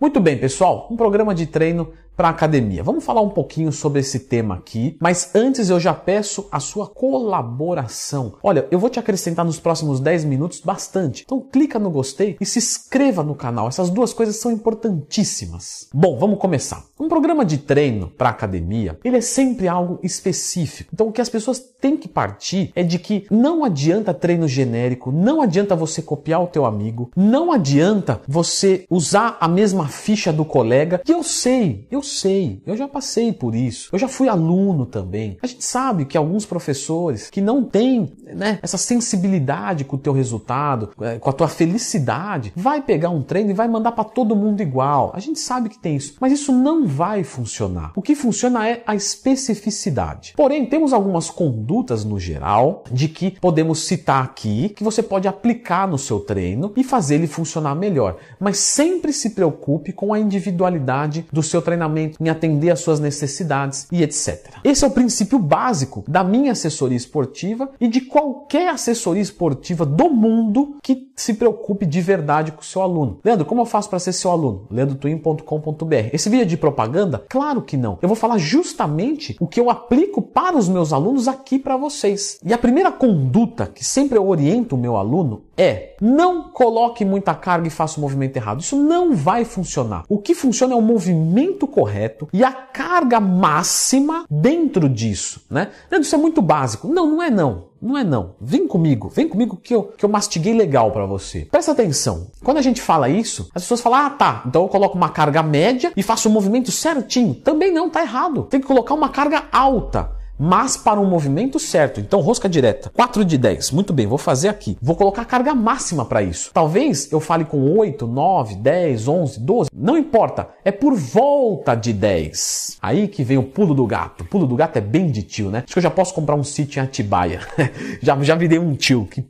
Muito bem, pessoal, um programa de treino para academia. Vamos falar um pouquinho sobre esse tema aqui, mas antes eu já peço a sua colaboração. Olha, eu vou te acrescentar nos próximos 10 minutos bastante. Então clica no gostei e se inscreva no canal. Essas duas coisas são importantíssimas. Bom, vamos começar. Um programa de treino para academia, ele é sempre algo específico. Então o que as pessoas têm que partir é de que não adianta treino genérico, não adianta você copiar o teu amigo, não adianta você usar a mesma ficha do colega. E eu sei, eu sei, eu já passei por isso. Eu já fui aluno também. A gente sabe que alguns professores que não têm né, essa sensibilidade com o teu resultado, é, com a tua felicidade, vai pegar um treino e vai mandar para todo mundo igual. A gente sabe que tem isso, mas isso não vai funcionar. O que funciona é a especificidade. Porém, temos algumas condutas no geral de que podemos citar aqui que você pode aplicar no seu treino e fazer ele funcionar melhor. Mas sempre se preocupe com a individualidade do seu treinamento em atender às suas necessidades e etc. Esse é o princípio básico da minha assessoria esportiva e de qualquer assessoria esportiva do mundo que se preocupe de verdade com o seu aluno. Leandro, como eu faço para ser seu aluno? leandrotwin.com.br. Esse vídeo é de propaganda? Claro que não. Eu vou falar justamente o que eu aplico para os meus alunos aqui para vocês. E a primeira conduta que sempre eu oriento o meu aluno é não coloque muita carga e faça o movimento errado. Isso não vai funcionar. O que funciona é o movimento correto e a carga máxima dentro disso, né? Isso é muito básico. Não, não é não. Não é não. Vem comigo, vem comigo que eu, que eu mastiguei legal para você. Presta atenção. Quando a gente fala isso, as pessoas falam: ah, tá, então eu coloco uma carga média e faço o movimento certinho. Também não, tá errado. Tem que colocar uma carga alta mas para um movimento certo. Então, rosca direta, 4 de 10. Muito bem, vou fazer aqui. Vou colocar carga máxima para isso. Talvez eu fale com 8, 9, 10, 11, 12. Não importa, é por volta de 10. Aí que vem o pulo do gato. O pulo do gato é bem de tio, né? Acho que eu já posso comprar um sítio em Atibaia. já, já virei um tio. Que,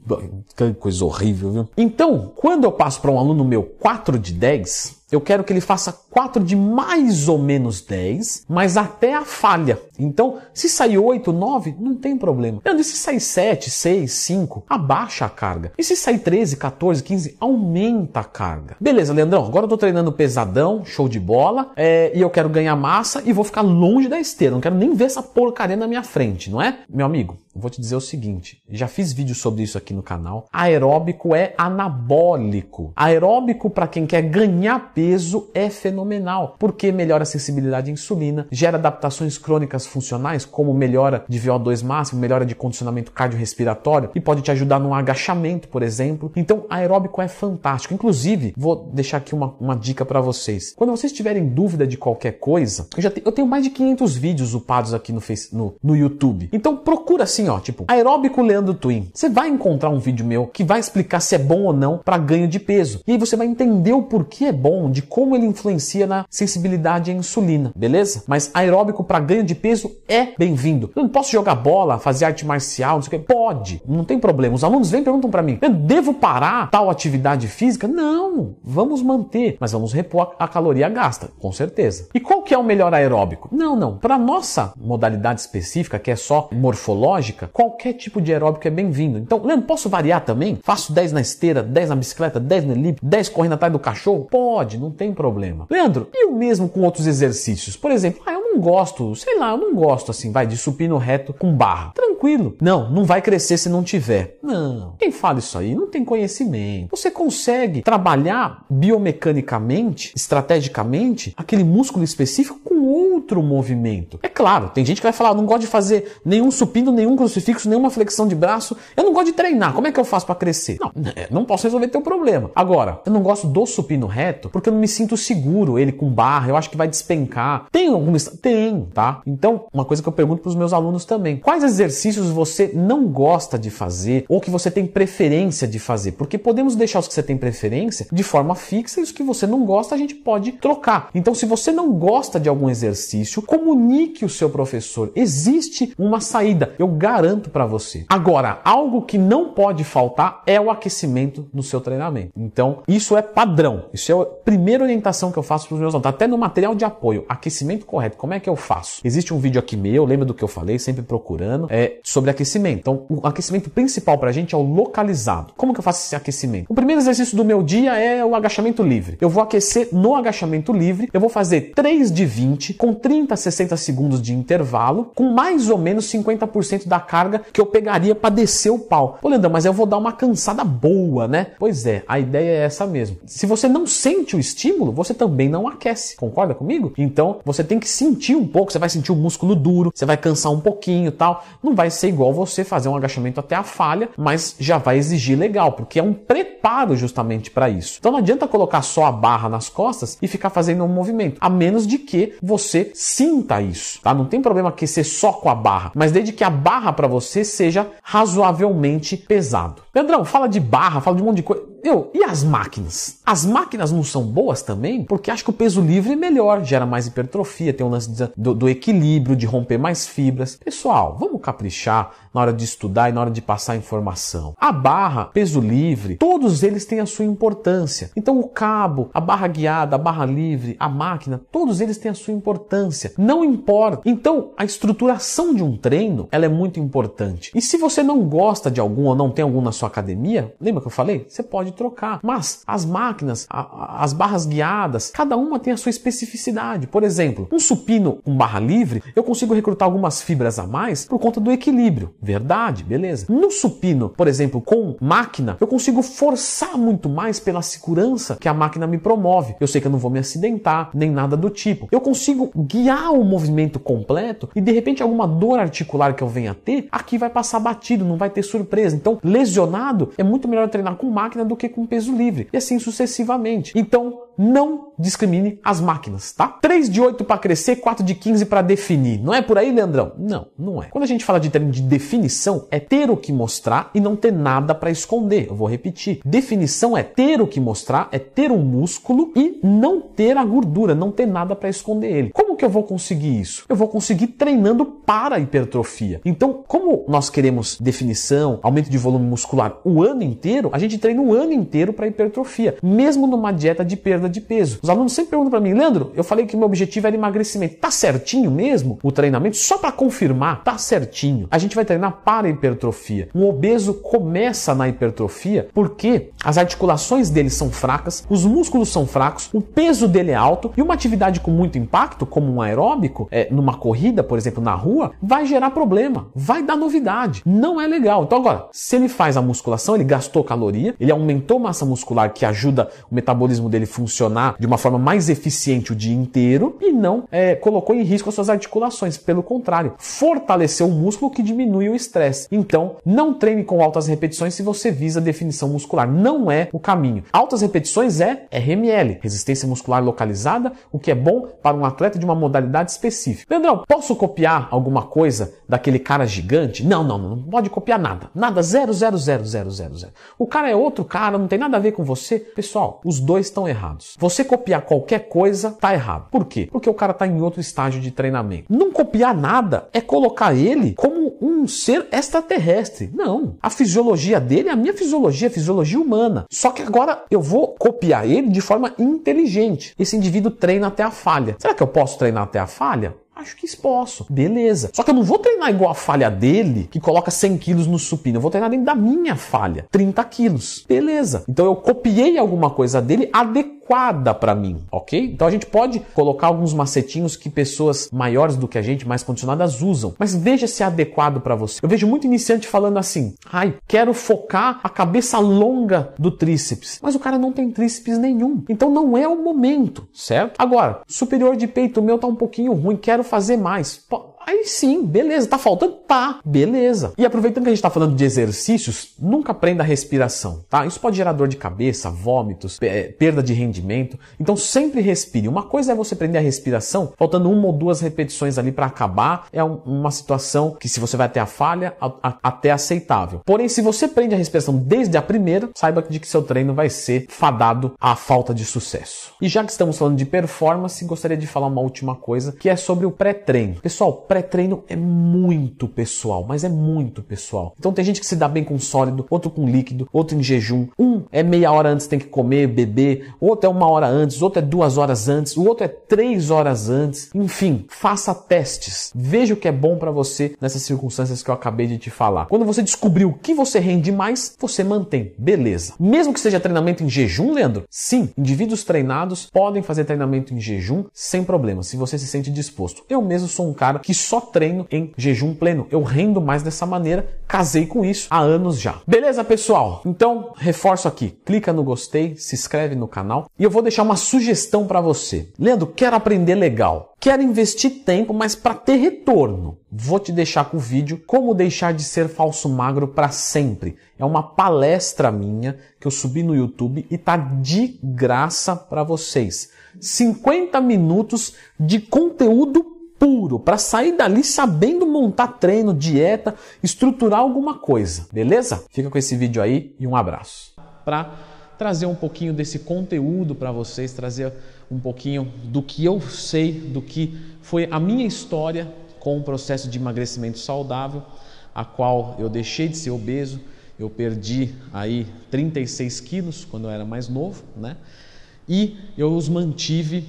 que coisa horrível, viu? Então, quando eu passo para um aluno meu 4 de 10, eu quero que ele faça 4 de mais ou menos 10, mas até a falha. Então, se sair 8, 9, não tem problema. E se sair 7, 6, 5, abaixa a carga. E se sair 13, 14, 15, aumenta a carga. Beleza, Leandrão, agora eu tô treinando pesadão, show de bola, é, e eu quero ganhar massa e vou ficar longe da esteira. Não quero nem ver essa porcaria na minha frente, não é? Meu amigo, vou te dizer o seguinte, já fiz vídeo sobre isso aqui no canal. Aeróbico é anabólico. Aeróbico para quem quer ganhar peso é fenomenal, porque melhora a sensibilidade à insulina, gera adaptações crônicas funcionais, como melhora de VO2 máximo, melhora de condicionamento cardiorrespiratório e pode te ajudar no agachamento, por exemplo. Então, aeróbico é fantástico. Inclusive, vou deixar aqui uma, uma dica para vocês. Quando vocês tiverem dúvida de qualquer coisa, eu, já te, eu tenho mais de 500 vídeos upados aqui no, face, no, no YouTube. Então, procura assim, ó, tipo, aeróbico Leandro Twin. Você vai encontrar um vídeo meu que vai explicar se é bom ou não para ganho de peso. E aí você vai entender o porquê é bom, de como ele influencia na sensibilidade à insulina, beleza? Mas aeróbico para ganho de peso é bem-vindo. Eu não posso jogar bola, fazer arte marcial, não sei o que. Pode, não tem problema. Os alunos vêm e perguntam para mim: eu devo parar tal atividade física? Não, vamos manter, mas vamos repor a caloria gasta, com certeza. E qual que é o melhor aeróbico? Não, não. Para nossa modalidade específica, que é só morfológica, qualquer tipo de aeróbico é bem-vindo. Então, Leandro, posso variar também? Faço 10 na esteira, 10 na bicicleta, 10 no elíptico, 10 correndo atrás do cachorro? Pode, não tem problema. Leandro, e o mesmo com outros exercícios? Por exemplo, ah, eu não gosto, sei lá, eu não gosto assim, vai, de supino reto com barra. Tranquilo. Não, não vai crescer se não tiver. Não. Quem fala isso aí não tem conhecimento. Você consegue trabalhar biomecanicamente, estrategicamente, aquele músculo específico com outro movimento. É claro, tem gente que vai falar, não gosto de fazer nenhum supino, nenhum crucifixo, nenhuma flexão de braço. Eu não gosto de treinar. Como é que eu faço para crescer? Não, é, não posso resolver teu problema. Agora, eu não gosto do supino reto porque eu não me sinto seguro ele com barra. Eu acho que vai despencar. Tem alguma tem, tá? Então, uma coisa que eu pergunto para os meus alunos também: quais exercícios você não gosta de fazer ou que você tem preferência de fazer? Porque podemos deixar os que você tem preferência de forma fixa e os que você não gosta a gente pode trocar. Então, se você não gosta de algum exercício exercício, comunique o seu professor. Existe uma saída, eu garanto para você. Agora, algo que não pode faltar é o aquecimento no seu treinamento. Então, isso é padrão. Isso é a primeira orientação que eu faço para os meus alunos, até no material de apoio. Aquecimento correto. Como é que eu faço? Existe um vídeo aqui meu, lembra do que eu falei, sempre procurando, é sobre aquecimento. Então, o aquecimento principal para a gente é o localizado. Como que eu faço esse aquecimento? O primeiro exercício do meu dia é o agachamento livre. Eu vou aquecer no agachamento livre, eu vou fazer 3 de 20 com 30 a 60 segundos de intervalo, com mais ou menos 50% da carga que eu pegaria para descer o pau. Ô, Leandro, mas eu vou dar uma cansada boa, né? Pois é, a ideia é essa mesmo. Se você não sente o estímulo, você também não aquece. Concorda comigo? Então, você tem que sentir um pouco, você vai sentir o músculo duro, você vai cansar um pouquinho, tal. Não vai ser igual você fazer um agachamento até a falha, mas já vai exigir legal, porque é um preparo justamente para isso. Então não adianta colocar só a barra nas costas e ficar fazendo um movimento, a menos de que você sinta isso, tá? Não tem problema aquecer só com a barra, mas desde que a barra para você seja razoavelmente pesado. Pedrão, fala de barra, fala de um monte de coisa. Eu, e as máquinas? As máquinas não são boas também? Porque acho que o peso livre é melhor, gera mais hipertrofia, tem um lance do, do equilíbrio, de romper mais fibras. Pessoal, vamos caprichar na hora de estudar e na hora de passar informação. A barra, peso livre, todos eles têm a sua importância. Então o cabo, a barra guiada, a barra livre, a máquina, todos eles têm a sua importância. Não importa. Então a estruturação de um treino, ela é muito importante. E se você não gosta de algum ou não tem algum na sua academia, lembra que eu falei? Você pode trocar. Mas as máquinas, a, as barras guiadas, cada uma tem a sua especificidade. Por exemplo, um supino com barra livre, eu consigo recrutar algumas fibras a mais por conta do equilíbrio. Verdade, beleza. No supino, por exemplo, com máquina, eu consigo forçar muito mais pela segurança que a máquina me promove. Eu sei que eu não vou me acidentar, nem nada do tipo. Eu consigo guiar o movimento completo e de repente alguma dor articular que eu venha a ter, aqui vai passar batido, não vai ter surpresa. Então, lesionado é muito melhor treinar com máquina do que com peso livre. E assim sucessivamente. Então, não discrimine as máquinas, tá? 3 de 8 para crescer, 4 de 15 para definir. Não é por aí, Leandrão? Não, não é. Quando a gente fala de treino de definição, é ter o que mostrar e não ter nada para esconder. Eu vou repetir. Definição é ter o que mostrar, é ter um músculo e não ter a gordura, não ter nada para esconder ele. Como que eu vou conseguir isso? Eu vou conseguir treinando para a hipertrofia. Então, como nós queremos definição, aumento de volume muscular o ano inteiro, a gente treina o ano inteiro para hipertrofia, mesmo numa dieta de perda de peso. Os alunos sempre perguntam para mim, Leandro, eu falei que meu objetivo era emagrecimento. Tá certinho mesmo o treinamento? Só para confirmar, tá certinho. A gente vai treinar para hipertrofia. Um obeso começa na hipertrofia porque as articulações dele são fracas, os músculos são fracos, o peso dele é alto e uma atividade com muito impacto, como um aeróbico, é, numa corrida, por exemplo, na rua, vai gerar problema, vai dar novidade. Não é legal. Então agora, se ele faz a musculação, ele gastou caloria, ele aumentou massa muscular que ajuda o metabolismo dele funcionar funcionar de uma forma mais eficiente o dia inteiro e não é, colocou em risco as suas articulações. Pelo contrário, fortaleceu o músculo que diminui o estresse. Então, não treine com altas repetições se você visa definição muscular. Não é o caminho. Altas repetições é RML, resistência muscular localizada, o que é bom para um atleta de uma modalidade específica. Leandrão, posso copiar alguma coisa daquele cara gigante? Não, não, não, não pode copiar nada. Nada, zero, zero, zero, zero, zero, zero. O cara é outro cara, não tem nada a ver com você. Pessoal, os dois estão errados. Você copiar qualquer coisa tá errado. Por quê? Porque o cara tá em outro estágio de treinamento. Não copiar nada é colocar ele como um ser extraterrestre. Não. A fisiologia dele é a minha fisiologia, a fisiologia humana. Só que agora eu vou copiar ele de forma inteligente. Esse indivíduo treina até a falha. Será que eu posso treinar até a falha? Acho que posso. Beleza. Só que eu não vou treinar igual a falha dele, que coloca 100 quilos no supino. Eu vou treinar dentro da minha falha. 30 quilos. Beleza. Então eu copiei alguma coisa dele adequada para mim, ok? Então a gente pode colocar alguns macetinhos que pessoas maiores do que a gente, mais condicionadas, usam. Mas veja se é adequado para você. Eu vejo muito iniciante falando assim: ai, quero focar a cabeça longa do tríceps. Mas o cara não tem tríceps nenhum. Então não é o momento, certo? Agora, superior de peito meu tá um pouquinho ruim, quero fazer mais. Aí sim, beleza. Tá faltando? Tá, beleza. E aproveitando que a gente tá falando de exercícios, nunca prenda a respiração, tá? Isso pode gerar dor de cabeça, vômitos, perda de rendimento. Então sempre respire. Uma coisa é você prender a respiração, faltando uma ou duas repetições ali para acabar, é uma situação que se você vai até a falha, até aceitável. Porém, se você prende a respiração desde a primeira, saiba de que seu treino vai ser fadado à falta de sucesso. E já que estamos falando de performance, gostaria de falar uma última coisa, que é sobre o pré-treino. Pessoal, pré-treino é muito pessoal, mas é muito pessoal. Então tem gente que se dá bem com sólido, outro com líquido, outro em jejum. Um é meia hora antes tem que comer, beber, outro é uma hora antes, outro é duas horas antes, o outro é três horas antes. Enfim, faça testes. Veja o que é bom para você nessas circunstâncias que eu acabei de te falar. Quando você descobrir o que você rende mais, você mantém. Beleza. Mesmo que seja treinamento em jejum, Leandro? Sim, indivíduos treinados podem fazer treinamento em jejum sem problema, se você se sente disposto. Eu mesmo sou um cara que só treino em jejum pleno. Eu rendo mais dessa maneira, casei com isso há anos já. Beleza, pessoal? Então, reforço aqui, clica no gostei, se inscreve no canal e eu vou deixar uma sugestão para você. Leandro, quero aprender legal. Quero investir tempo, mas para ter retorno. Vou te deixar com o vídeo Como deixar de ser falso magro para sempre. É uma palestra minha que eu subi no YouTube e tá de graça para vocês. 50 minutos de conteúdo puro para sair dali sabendo montar treino, dieta, estruturar alguma coisa, beleza? Fica com esse vídeo aí e um abraço. Para trazer um pouquinho desse conteúdo para vocês, trazer um pouquinho do que eu sei, do que foi a minha história com o processo de emagrecimento saudável, a qual eu deixei de ser obeso, eu perdi aí 36 quilos quando eu era mais novo, né? E eu os mantive